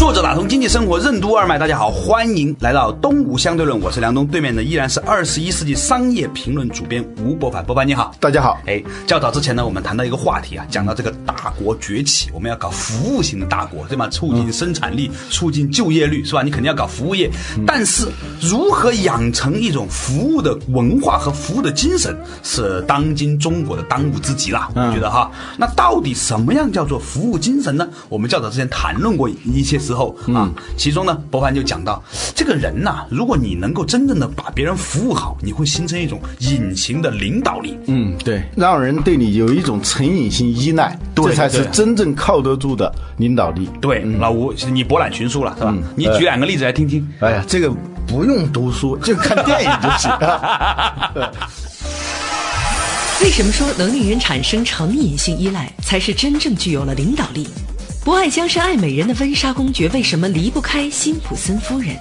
作者打通经济生活任督二脉，大家好，欢迎来到东吴相对论，我是梁东，对面的依然是二十一世纪商业评论主编吴伯凡，伯凡你好，大家好。哎，较早之前呢，我们谈到一个话题啊，讲到这个大国崛起，我们要搞服务型的大国，对吗？促进生产力，促进就业率，是吧？你肯定要搞服务业，但是如何养成一种服务的文化和服务的精神，是当今中国的当务之急啦。我觉得哈，那到底什么样叫做服务精神呢？我们较早之前谈论过一些时候啊，其中呢，博凡就讲到，这个人呐，如果你能够真正的把别人服务好，你会形成一种隐形的领导力。嗯，对，让人对你有一种成瘾性依赖，这才是真正靠得住的领导力。对，老吴，你博览群书了是吧？你举两个例子来听听。哎呀，这个不用读书，就看电影就行。为什么说能令人产生成瘾性依赖，才是真正具有了领导力？不爱江山爱美人的温莎公爵为什么离不开辛普森夫人？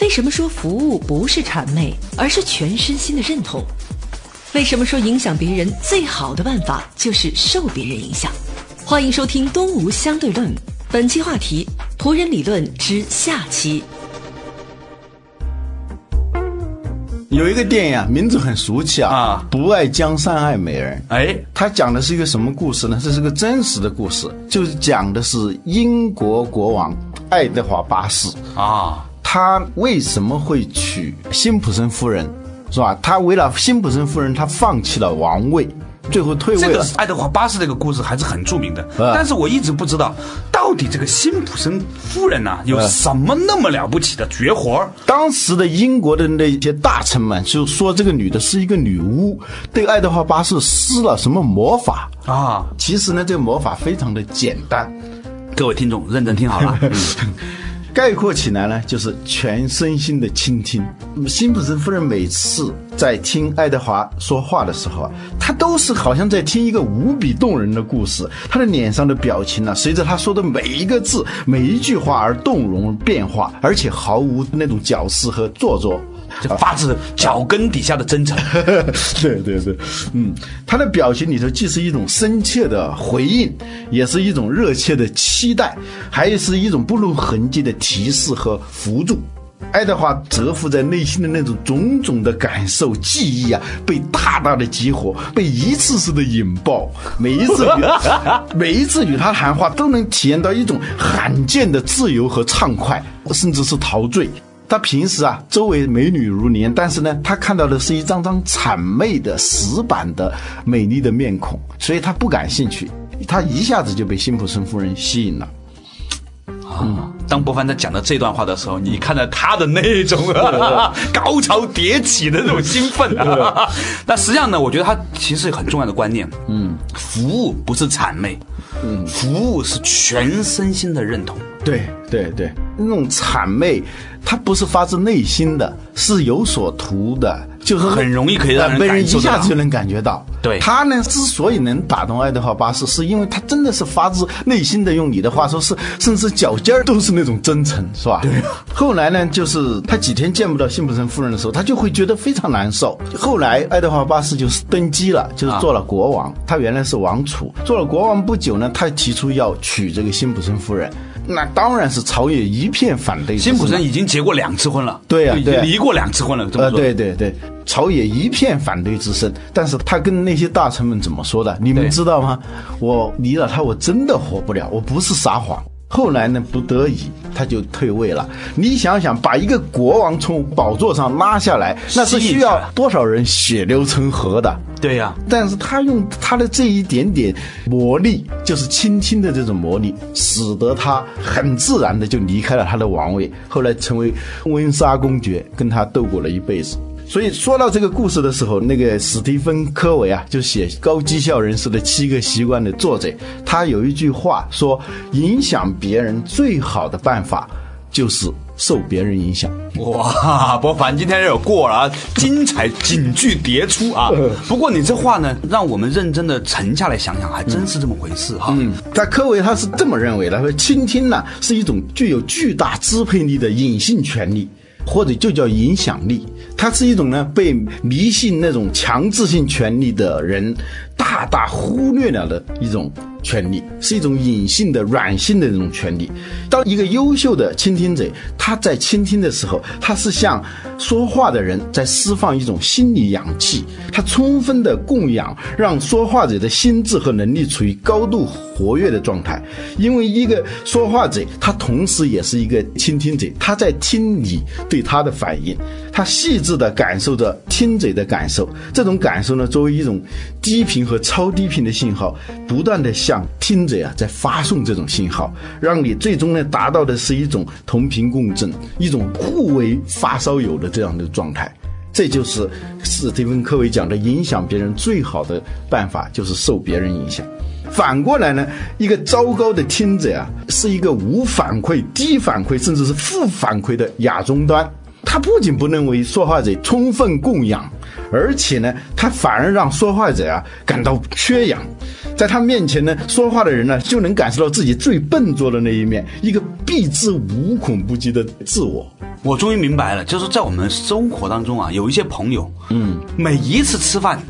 为什么说服务不是谄媚，而是全身心的认同？为什么说影响别人最好的办法就是受别人影响？欢迎收听《东吴相对论》，本期话题：仆人理论之下期。有一个电影啊，名字很俗气啊，啊不爱江山爱美人。哎，它讲的是一个什么故事呢？这是个真实的故事，就是讲的是英国国王爱德华八世。啊，他为什么会娶辛普森夫人，是吧？他为了辛普森夫人，他放弃了王位，最后退位。这个爱德华八世这个故事还是很著名的，啊但是我一直不知道，到底这个辛普森夫人呐、有什么那么了不起的绝活儿当时的英国的那些大臣们就说这个女的是一个女巫，对爱德华八世施了什么魔法。啊？其实呢，这个魔法非常的简单，各位听众认真听好了，概括起来呢，就是全身心的倾听。辛普森夫人每次在听爱德华说话的时候啊，她都是好像在听一个无比动人的故事。她的脸上的表情呢、随着她说的每一个字、每一句话而动容变化，而且毫无那种矫饰和做作。这发自脚跟底下的真诚。对对对，嗯，他的表情里头既是一种深切的回应，也是一种热切的期待，还是一种不露痕迹的提示和辅助。爱德华蛰伏在内心的那种种种的感受、记忆啊，被大大的激活，被一次次的引爆。每一次与 每一次与他谈话，都能体验到一种罕见的自由和畅快，甚至是陶醉。他平时啊，周围美女如林，但是呢，他看到的是一张张谄媚的死板的美丽的面孔，所以他不感兴趣。他一下子就被辛普森夫人吸引了。当博凡在讲到这段话的时候，你看到他的那种、啊、高潮迭起的那种兴奋啊！那实际上呢，我觉得他其实有很重要的观念，嗯，服务不是谄媚，嗯，服务是全身心的认同。对对对，那种谄媚，它不是发自内心的，是有所图的，就是很容易可以让人一下子就能感觉到。对他呢，之所以能打动爱德华八世，是因为他真的是发自内心的，用你的话说是，甚至脚尖儿都是那种真诚，是吧？对。后来呢，就是他几天见不到辛普森夫人的时候，他就会觉得非常难受。后来爱德华八世就是登基了，就是做了国王。他原来是王储，做了国王不久呢，他提出要娶这个辛普森夫人。那当然是朝野一片反对。辛普森已经结过两次婚了，对呀对呀离过两次婚了，这么呃，说。对对对，朝野一片反对之声。但是他跟那些大臣们怎么说的？你们知道吗？我离了他，我真的活不了，我不是撒谎。后来呢，不得已他就退位了。你想想，把一个国王从宝座上拉下来，那是需要多少人血流成河的？对呀、但是他用他的这一点点魔力，就是轻轻的这种魔力，使得他很自然的就离开了他的王位，后来成为温莎公爵，跟他斗过了一辈子。所以说到这个故事的时候，那个史蒂芬·科维啊，就写《高绩效人士的七个习惯》的作者，他有一句话说：影响别人最好的办法就是受别人影响。哇，博凡今天有过了啊，精彩警句迭出啊！不过你这话呢，让我们认真的沉下来想想，还真是这么回事哈。嗯，在科维他是这么认为的，他说倾听呢是一种具有巨大支配力的隐性权利，或者就叫影响力。它是一种呢被迷信那种强制性权利的人大大忽略了的一种权利，是一种隐性的软性的这种权利。当一个优秀的倾听者，他在倾听的时候，他是向说话的人在释放一种心理氧气，他充分的供养，让说话者的心智和能力处于高度活跃的状态。因为一个说话者，他同时也是一个倾听者，他在听你对他的反应，他细致地感受着听者的感受。这种感受呢，作为一种低频和超低频的信号，不断地向听者啊在发送这种信号，让你最终呢达到的是一种同频共振，一种互为发烧友的这样的状态。这就是史蒂芬·科维讲的，影响别人最好的办法就是受别人影响。反过来呢，一个糟糕的听者啊，是一个无反馈、低反馈，甚至是负反馈的亚终端。他不仅不能为说话者充分供养，而且呢，他反而让说话者啊感到缺氧。在他面前呢，说话的人呢就能感受到自己最笨拙的那一面，一个避之无孔不及的自我。我终于明白了，就是在我们生活当中啊，有一些朋友，嗯，每一次吃饭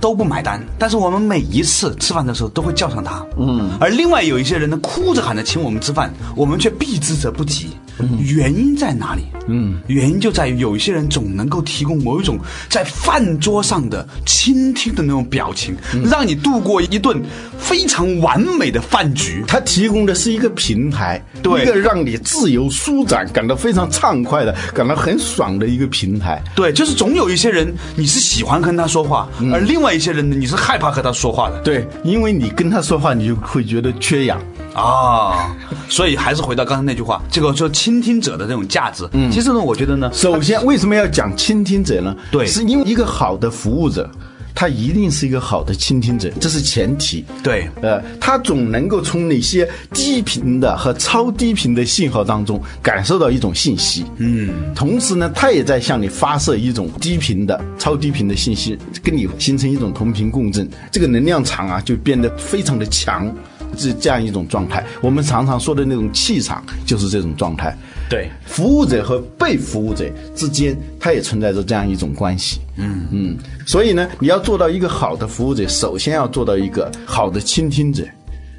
都不买单，但是我们每一次吃饭的时候都会叫上他，嗯，而另外有一些人呢，哭着喊着请我们吃饭，我们却避之则不及，原因在哪里？嗯，原因就在于有一些人总能够提供某一种在饭桌上的倾听的那种表情，让你度过一顿非常完美的饭局。他提供的是一个平台，对一个让你自由舒展、感到非常畅快的、感到很爽的一个平台。对，就是总有一些人你是喜欢跟他说话，而另外一些人呢，你是害怕和他说话的对，因为你跟他说话，你就会觉得缺氧。啊。所以还是回到刚才那句话，这个说倾听者的这种价值。嗯，其实呢，我觉得呢，首先，为什么要讲倾听者呢？对是因为一个好的服务者，他一定是一个好的倾听者，这是前提。对呃，他总能够从那些低频的和超低频的信号当中感受到一种信息，嗯，同时呢，他也在向你发射一种低频的、超低频的信息，跟你形成一种同频共振，这个能量场啊就变得非常的强，是这样一种状态。我们常常说的那种气场就是这种状态。对，服务者和被服务者之间，它也存在着这样一种关系。嗯嗯，所以呢，你要做到一个好的服务者，首先要做到一个好的倾听者。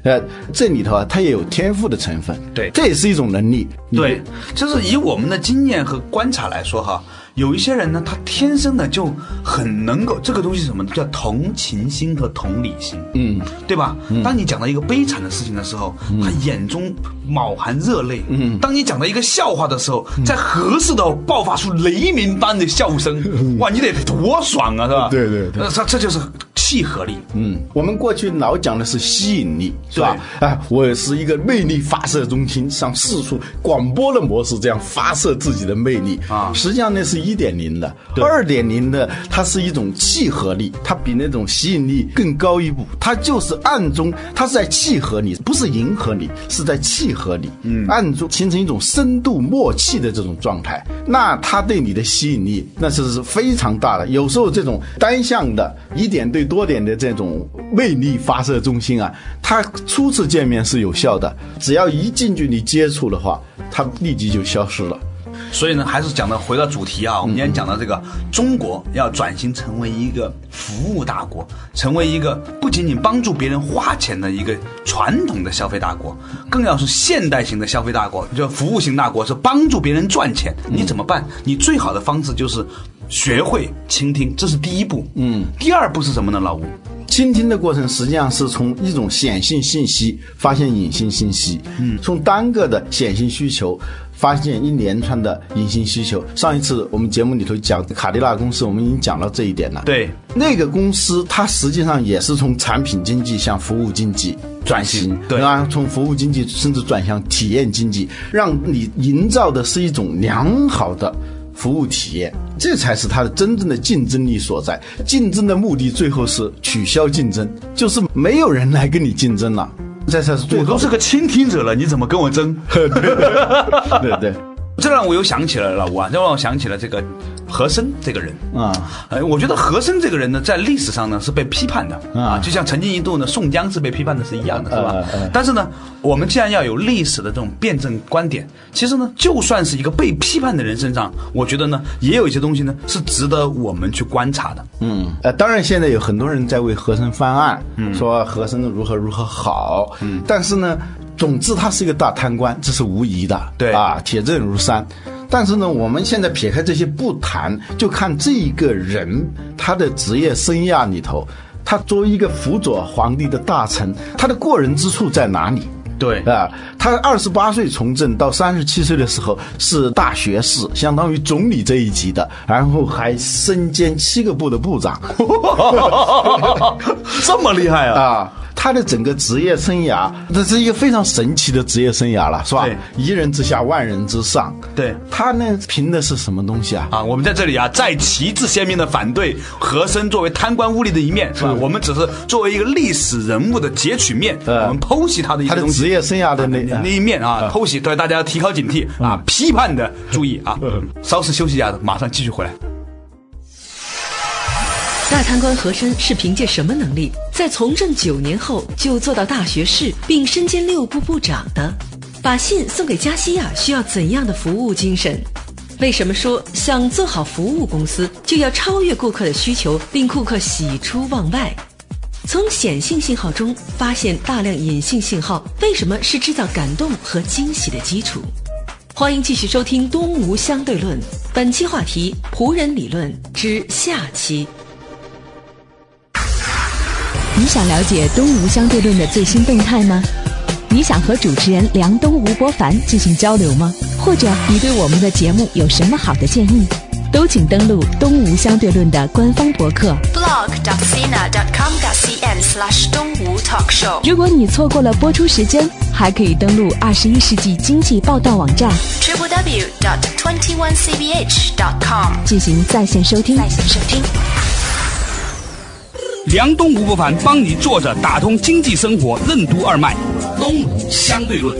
呃，这里头啊，它也有天赋的成分。对这也是一种能力。对，就是以我们的经验和观察来说哈，有一些人呢，他天生的就很能够这个东西是什么叫同情心和同理心，嗯，对吧？当你讲到一个悲惨的事情的时候，他眼中饱含热泪，嗯，当你讲到一个笑话的时候，在合适的爆发出雷鸣般的笑声，哇，你得多爽啊，是吧？对对对。那这这就是契合力，嗯，我们过去老讲的是吸引力，是吧？哎，我是一个魅力发射中心，像四处广播的模式这样发射自己的魅力。啊。实际上那是一点零的，二点零的它是一种契合力，它比那种吸引力更高一步，它就是暗中它是在契合你，不是迎合你，是在契合你，嗯，暗中形成一种深度默契的这种状态，那它对你的吸引力那是是非常大的。有时候这种单向的一点对多多点的这种魅力发射中心啊，它初次见面是有效的，只要一近距离接触的话，它立即就消失了。所以呢，还是讲到回到主题啊，我们今天讲到这个中国要转型成为一个服务大国，成为一个不仅仅帮助别人花钱的一个传统的消费大国，更要是现代型的消费大国，就服务型大国，是帮助别人赚钱。你怎么办？你最好的方式就是学会倾听，这是第一步。嗯，第二步是什么呢？老吴，倾听的过程实际上是从一种显性信息发现隐性信息，嗯，从单个的显性需求发现一连串的隐形需求。上一次我们节目里头讲卡迪拉公司，我们已经讲到这一点了。对，那个公司它实际上也是从产品经济向服务经济转型，对吧？从服务经济甚至转向体验经济，让你营造的是一种良好的。服务体验，这才是它的真正的竞争力所在。竞争的目的最后是取消竞争，就是没有人来跟你竞争了，这才是最我。都是个倾听者了，你怎么跟我争？对对这让我又想起了老吴啊，这让我想起了这个和珅这个人。啊，呃，我觉得和珅这个人呢，在历史上呢是被批判的啊，就像曾经一度呢宋江是被批判的是一样的，是吧？但是呢，我们既然要有历史的这种辩证观点，其实呢，就算是一个被批判的人身上，我觉得呢，也有一些东西呢是值得我们去观察的。嗯，呃，当然现在有很多人在为和珅翻案，说和珅如何如何好，嗯，但是呢，总之他是一个大贪官，这是无疑的，对啊，铁证如山。但是呢，我们现在撇开这些不谈，就看这一个人他的职业生涯里头，他作为一个辅佐皇帝的大臣，他的过人之处在哪里？对啊，他二十八岁从政到三十七岁的时候是大学士，相当于总理这一级的，然后还身兼七个部的部长。这么厉害啊！啊，他的整个职业生涯，这是一个非常神奇的职业生涯了，是吧对？一人之下，万人之上。对他呢，凭的是什么东西啊？啊，我们在这里啊，再旗帜鲜明的反对和珅作为贪官污吏的一面，是吧？我们只是作为一个历史人物的截取面，呃我们剖析他的一他的。职业生涯的那那一面啊，剖析，对大家要提高警惕啊，批判的注意啊。稍事休息一下，马上继续回来。大贪官和珅是凭借什么能力，在从政九年后就做到大学士，并身兼六部部长的？把信送给加西亚需要怎样的服务精神？为什么说想做好服务公司，就要超越顾客的需求，令顾客喜出望外？从显性信号中发现大量隐性信号，为什么是制造感动和惊喜的基础？欢迎继续收听《东吴相对论》，本期话题：仆人理论之下期。你想了解东吴相对论的最新动态吗？你想和主持人梁东、吴伯凡进行交流吗？或者你对我们的节目有什么好的建议？都请登录东吴相对论的官方博客。blog.sina.com.cn slash 东吴 talk show 如果你错过了播出时间，还可以登录二十一世纪经济报道网站 www.twenty-onecbh.com 进行在线收听。在线收听。梁东吴不凡帮你坐着打通经济生活任督二脉，东吴相对论。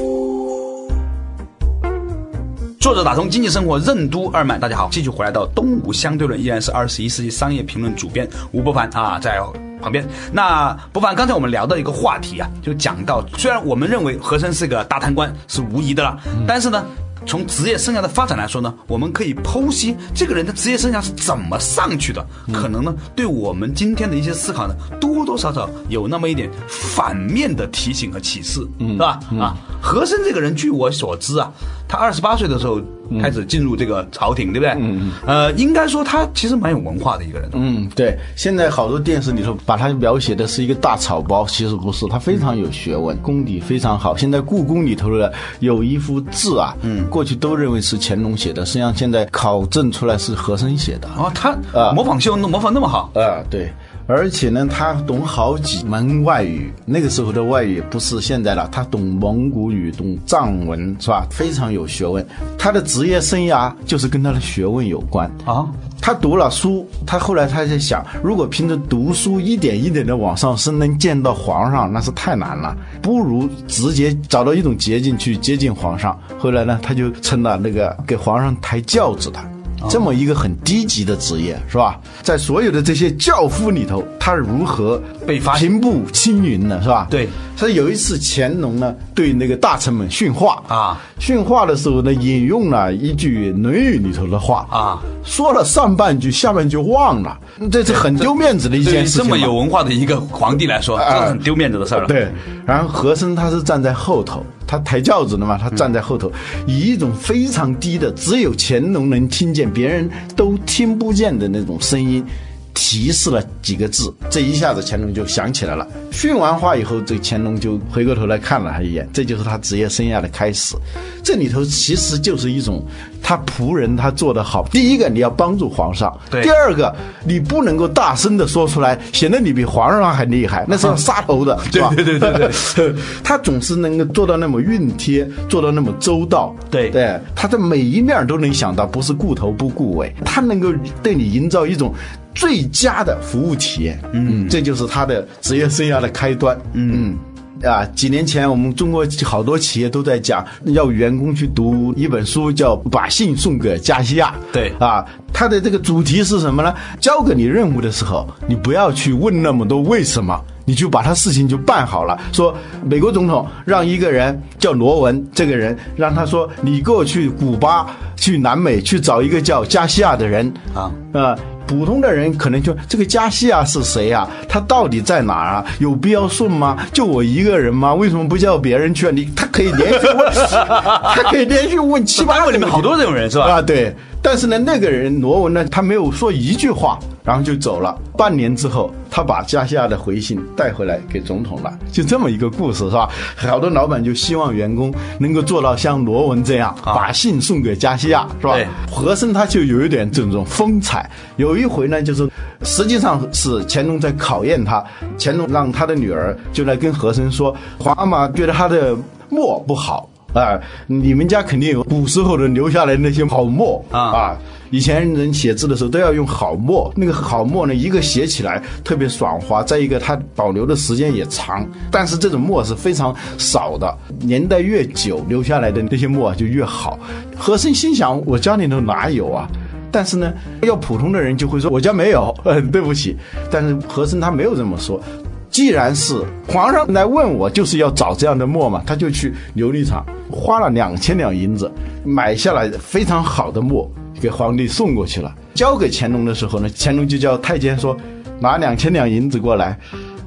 作者打通经济生活任督二脉，大家好，继续回来到东吴相对论，依然是二十一世纪商业评论主编吴伯凡啊，在旁边。那伯凡，刚才我们聊到一个话题啊，就讲到，虽然我们认为和珅是个大贪官，是无疑的了，但是呢。从职业生涯的发展来说呢，我们可以剖析这个人的职业生涯是怎么上去的，可能呢对我们今天的一些思考呢，多多少少有那么一点反面的提醒和启示，嗯是吧？啊，和珅这个人，据我所知啊，他二十八岁的时候开始进入这个朝廷，对不对？嗯呃，应该说他其实蛮有文化的一个人。嗯，对，现在好多电视里头把他描写的是一个大草包，其实不是，他非常有学问，功底非常好。现在故宫里头的有一幅字啊，嗯，过去都认为是乾隆写的，实际上现在考证出来是和珅写的。哦，他啊模仿秀模仿那么好，啊，对，而且呢，他懂好几门外语。那个时候的外语不是现在了，他懂蒙古语，懂藏文，是吧？非常有学问。他的职业生涯就是跟他的学问有关啊。他读了书，他后来他在想，如果凭着读书一点一点的往上升，能见到皇上，那是太难了，不如直接找到一种捷径去接近皇上。后来呢，他就成了那个给皇上抬轿子的。这么一个很低级的职业，是吧？在所有的这些教夫里头，他如何被发平步青云呢？是吧？对。所以有一次乾隆呢对那个大臣们训话啊，训话的时候呢引用了一句《论语》里头的话啊，说了上半句，下半句忘了，这是很丢面子的一件事情嘛。这么有文化的一个皇帝来说，这是很丢面子的事儿了。对，然后和珅他是站在后头，他抬轿子的嘛，他站在后头，以一种非常低的，只有乾隆能听见，别人都听不见的那种声音，提示了几个字，这一下子乾隆就想起来了。训完话以后，这乾隆就回过头来看了他一眼，这就是他职业生涯的开始。这里头其实就是一种他仆人他做得好。第一个，你要帮助皇上；第二个，你不能够大声的说出来，显得你比皇上还厉害，那是要杀头的，对吧？对对对对对，他总是能够做到那么熨贴，做到那么周到。对对，他的每一面都能想到，不是顾头不顾尾，他能够对你营造一种最佳的服务体验。嗯，这就是他的职业生涯的开端。嗯。啊，几年前我们中国好多企业都在讲，要员工去读一本书，叫《把信送给加西亚》。对啊，它的这个主题是什么呢？交给你任务的时候，你不要去问那么多为什么，你就把他事情就办好了。说美国总统让一个人叫罗文，这个人让他说你给我去古巴、去南美去找一个叫加西亚的人啊啊。普通的人可能就这个加西亚是谁啊、他到底在哪儿啊？有必要送吗？就我一个人吗？为什么不叫别人去啊？你他可以连续问，他可以连续问七八个里面好多这种人是吧？啊，对。但是呢，那个人罗文呢，他没有说一句话，然后就走了。半年之后，他把加西亚的回信带回来给总统了，就这么一个故事，是吧？好多老板就希望员工能够做到像罗文这样，把信送给加西亚，是吧？和珅他就有一点这种风采。有一回呢，就是实际上是乾隆在考验他，乾隆让他的女儿就来跟和珅说，皇阿玛觉得他的墨不好。啊，你们家肯定有古时候的留下来那些好墨啊啊！以前人写字的时候都要用好墨，那个好墨呢，一个写起来特别爽滑，再一个它保留的时间也长。但是这种墨是非常少的，年代越久，留下来的那些墨啊就越好。和珅心想，我家里头哪有啊？但是呢，要普通的人就会说我家没有，呃，对不起。但是和珅他没有这么说。既然是皇上来问我，就是要找这样的墨嘛，他就去琉璃厂花了两千两银子买下来非常好的墨，给皇帝送过去了。交给乾隆的时候呢，乾隆就叫太监说，拿两千两银子过来，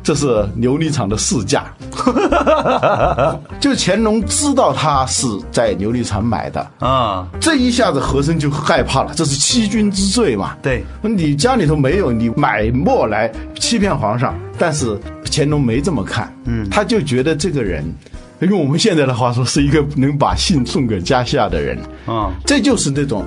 这是琉璃厂的市价。就乾隆知道他是在琉璃厂买的，啊，这一下子和珅就害怕了，这是欺君之罪嘛。对，你家里头没有，你买墨来欺骗皇上，但是乾隆没这么看，嗯，他就觉得这个人，用我们现在的话说，是一个能把信送给家下的人，啊，这就是那种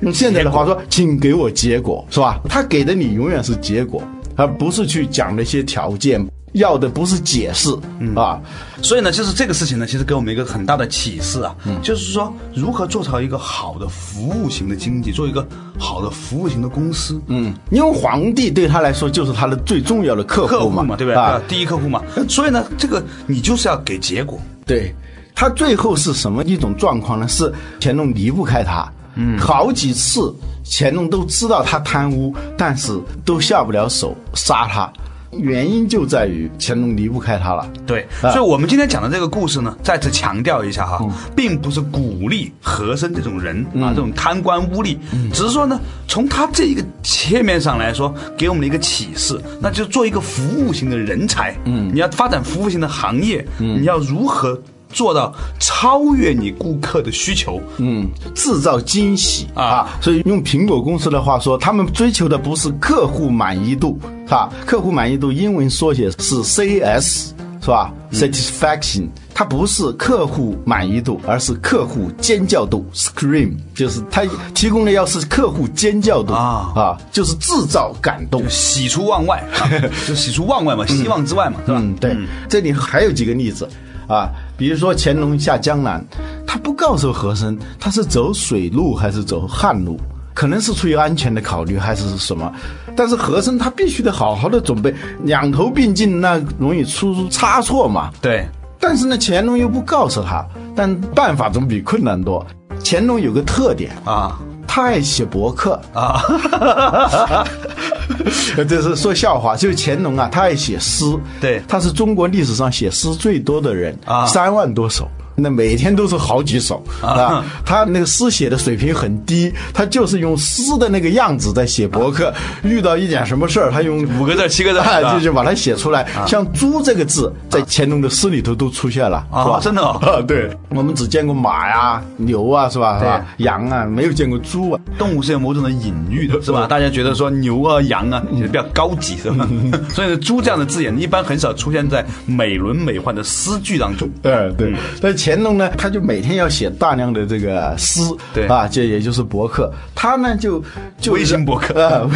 用现在的话说，请给我结果，是吧？他给的你永远是结果，而不是去讲那些条件，要的不是解释，啊，所以呢，就是这个事情呢，其实给我们一个很大的启示啊，就是说如何做成一个好的服务型的经济，做一个好的服务型的公司，嗯，因为皇帝对他来说就是他的最重要的客户嘛，户嘛，对不对？啊，第一客户嘛，所以呢，这个你就是要给结果，对，他最后是什么一种状况呢？是乾隆离不开他，嗯，好几次乾隆都知道他贪污，但是都下不了手杀他。原因就在于乾隆离不开他了。对，啊。所以我们今天讲的这个故事呢，再次强调一下哈，并不是鼓励和珅这种人啊，这种贪官污吏，只是说呢，从他这一个切面上来说，给我们的一个启示，那就做一个服务型的人才，嗯，你要发展服务型的行业，嗯，你要如何做到超越你顾客的需求，嗯，制造惊喜啊啊！所以用苹果公司的话说，他们追求的不是客户满意度，是吧？客户满意度英文缩写是 s s c t i o n 它不是客户满意度，而是客户尖叫度 （Scream），就是它提供的要是客户尖叫度啊啊，就是制造感动。喜出望外，啊 就喜出望外嘛，希望之外嘛，是吧？嗯，对，这里还有几个例子啊，比如说乾隆下江南，他不告诉和珅他是走水路还是走旱路，可能是出于安全的考虑还是什么，但是和珅他必须得好好的准备，两头并进，那容易出差错嘛。对，但是呢，乾隆又不告诉他，但办法总比困难多。乾隆有个特点啊，他爱写博客。啊，这是说笑话，就是乾隆啊，他爱写诗，对。他是中国历史上写诗最多的人啊。三万多首那每天都是好几首啊。他那个诗写的水平很低，他就是用诗的那个样子在写博客。遇到一点什么事儿，他用五个字、七个字，就就把它写出来。像“猪”这个字，在乾隆的诗里头都出现了，是吧？真的啊。对，我们只见过马呀、牛啊，是吧？是吧？羊啊，没有见过猪啊。动物是有某种的隐喻的，是吧？大家觉得说牛啊、羊啊，比较高级，是吧？所以“猪”这样的字眼一般很少出现在美轮美奂的诗句当中。对对。但乾隆呢，他就每天要写大量的这个诗，对啊，这也就是博客。他呢，就就微信博客啊，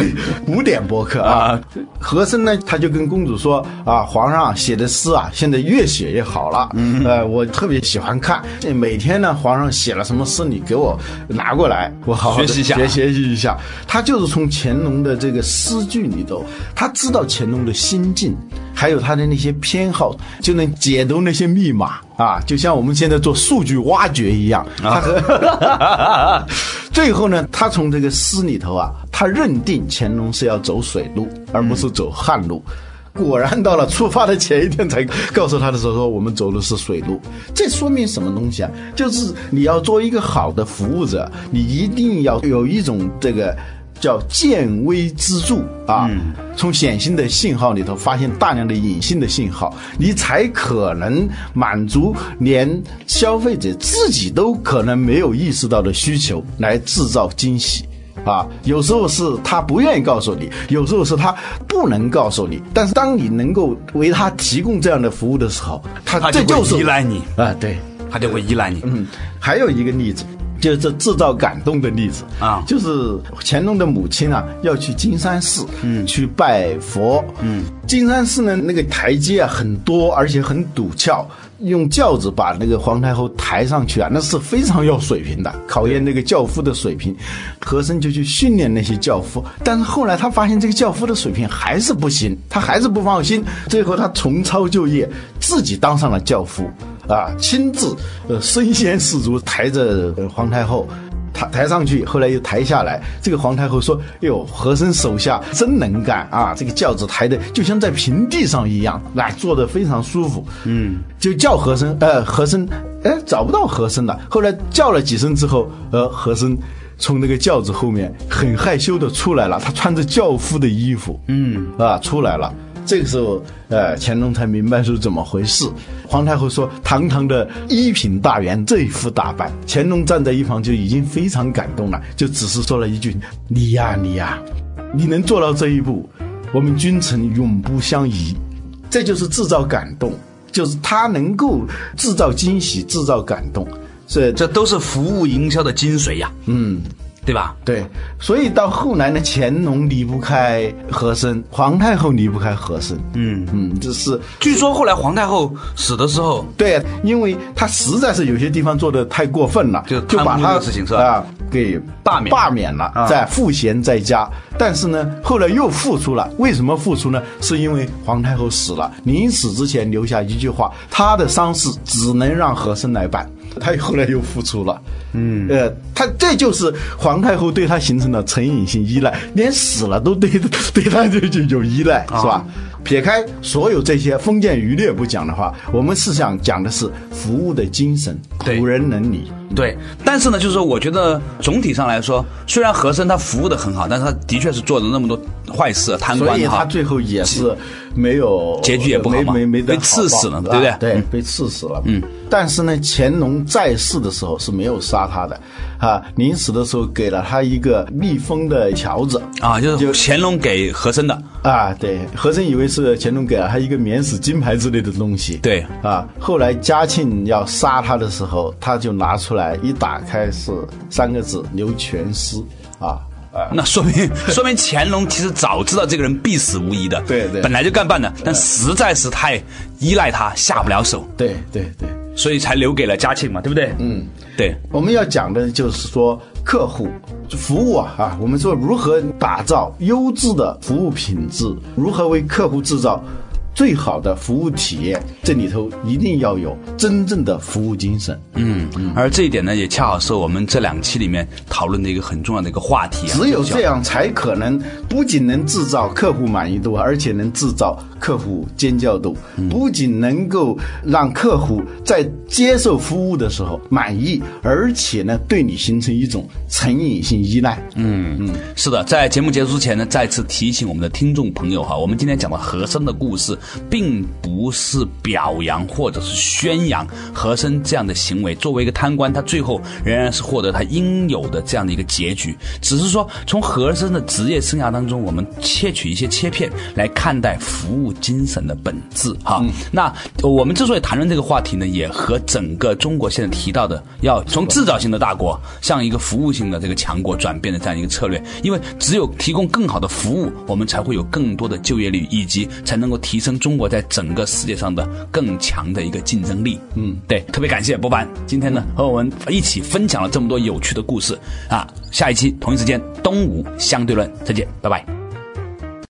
古典博客啊。和珅呢，他就跟公主说啊，皇上写的诗啊，现在越写越好了。嗯。呃，我特别喜欢看。每天呢，皇上写了什么诗，你给我拿过来，我好好学习一下，学学习一下。他就是从乾隆的这个诗句里头，他知道乾隆的心境，还有他的那些偏好，就能解读那些密码啊，就像我们现在做数据挖掘一样。啊。最后呢，他从这个诗里头啊，他认定乾隆是要走水路，而不是走旱路。果然到了出发的前一天才告诉他的时候，说我们走的是水路。这说明什么东西啊？就是你要做一个好的服务者，你一定要有一种这个叫见微知著啊，从显性的信号里头发现大量的隐性的信号，你才可能满足连消费者自己都可能没有意识到的需求，来制造惊喜。啊，有时候是他不愿意告诉你，有时候是他不能告诉你。但是当你能够为他提供这样的服务的时候，他这就是依赖你啊，对，他就会依赖你。嗯，还有一个例子，就是这制造感动的例子啊，就是乾隆的母亲啊要去金山寺，嗯，去拜佛，嗯，金山寺呢那个台阶啊很多，而且很陡峭。用轿子把那个皇太后抬上去啊，那是非常要水平的，考验那个轿夫的水平。和珅就去训练那些轿夫，但是后来他发现这个轿夫的水平还是不行，他还是不放心。最后他重操旧业，自己当上了轿夫，啊，亲自呃身先士卒抬着皇太后。抬抬上去，后来又抬下来。这个皇太后说：“哎呦，和珅手下真能干啊！这个轿子抬的就像在平地上一样，那坐的非常舒服。”嗯，就叫和珅，呃，和珅，哎，找不到和珅了。后来叫了几声之后，呃，和珅从那个轿子后面很害羞的出来了，他穿着轿夫的衣服，嗯，啊，出来了。这个时候，呃，乾隆才明白是怎么回事。皇太后说：“堂堂的一品大员，这副打扮。”乾隆站在一旁就已经非常感动了，就只是说了一句：“你呀，你呀，你能做到这一步，我们君臣永不相疑。”这就是制造感动，就是他能够制造惊喜，制造感动。这这都是服务营销的精髓呀。嗯。对吧？对，所以到后来呢，乾隆离不开和珅，皇太后离不开和珅。嗯嗯，这是据说后来皇太后死的时候，对，因为她实在是有些地方做的太过分了，就就把他事情是吧？啊，给罢免罢免了，在赋闲在家。但是呢，后来又复出了。为什么复出呢？是因为皇太后死了，临死之前留下一句话：她的丧事只能让和珅来办。他后来又复出了。嗯，呃，他这就是皇太后对他形成了成瘾性依赖，连死了都对 对他就就有依赖，是吧？撇开所有这些封建余孽不讲的话，我们是想讲的是服务的精神，古人能理。对，但是呢，就是说，我觉得总体上来说，虽然和珅他服务的很好，但是他的确是做了那么多坏事、贪官，所以他最后也是没有结局也不好嘛，没没被刺死了，对不对？对，被刺死了。嗯，但是呢，乾隆在世的时候是没有杀他的，啊，临死的时候给了他一个密封的条子啊，就是乾隆给和珅的啊，对，和珅以为是乾隆给了他一个免死金牌之类的东西，对，啊，后来嘉庆要杀他的时候，他就拿出来。一打开是三个字留全尸啊啊！那说明说明乾隆其实早知道这个人必死无疑的，对对，本来就干办的，但实在是太依赖他下不了手，对对对，所以才留给了嘉庆嘛，对不对？嗯，对。我们要讲的就是说客户服务啊啊，我们说如何打造优质的服务品质，如何为客户制造。最好的服务体验，这里头一定要有真正的服务精神。嗯，而这一点呢，也恰好是我们这两期里面讨论的一个很重要的一个话题。只有这样，才可能不仅能制造客户满意度，而且能制造客户尖叫度，嗯不仅能够让客户在接受服务的时候满意，而且呢，对你形成一种成瘾性依赖。嗯嗯，是的，在节目结束之前呢，再次提醒我们的听众朋友哈，我们今天讲的和珅的故事，并不是表扬或者是宣扬和珅这样的行为。作为一个贪官，他最后仍然是获得他应有的这样的一个结局。只是说，从和珅的职业生涯当中，我们窃取一些切片来看待服务精神的本质哈。那我们之所以谈论这个话题呢，也和整个中国现在提到的要从制造型的大国向一个服务性的这个强国转变的这样一个策略，因为只有提供更好的服务，我们才会有更多的就业率，以及才能够提升中国在整个世界上的更强的一个竞争力。嗯，对，特别感谢博凡今天呢和我们一起分享了这么多有趣的故事啊！下一期同一时间东吴相对论再见，拜拜。